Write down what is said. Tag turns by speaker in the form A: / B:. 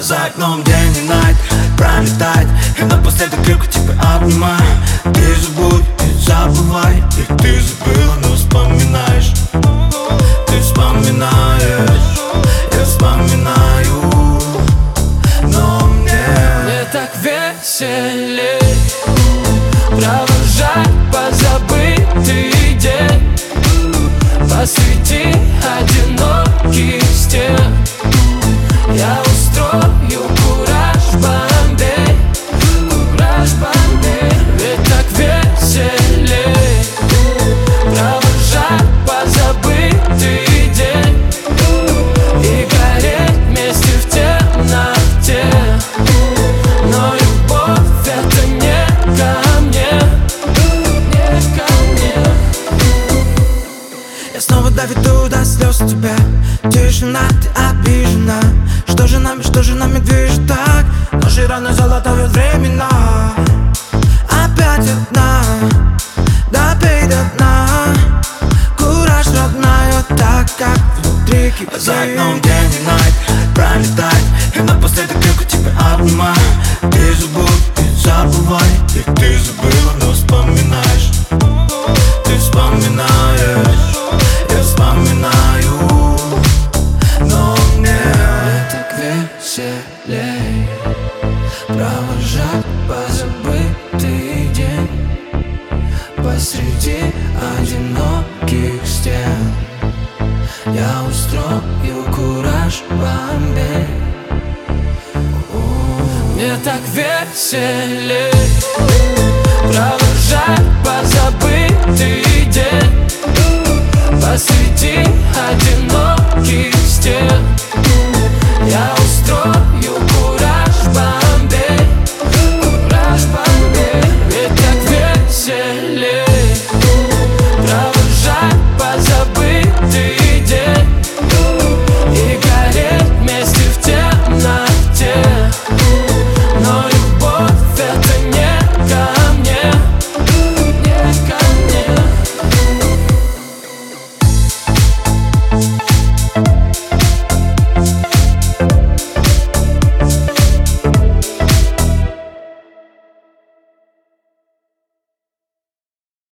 A: За окном день и найт пролетает. И напоследок крепко тебя обнимаю. Ты забудь и забывай. И ты забыла, но вспоминаешь. Ты вспоминаешь Я вспоминаю. Но мне Мне так веселей Провожать позабытый день. Посвяти одиночеству
B: Я снова доведу до слез тебя. Тишина, ты обижена. Что же нами, что же нами движет так? Наши раны золотают времена. Опять одна. Допей до дна Кураж родная Так как внутри кипит За окном день и ночь Пролетает. И напоследок крепко тебя обнимаю Я устрою кураж бомбей Мне
A: так веселей Провожать позабытый день. Посреди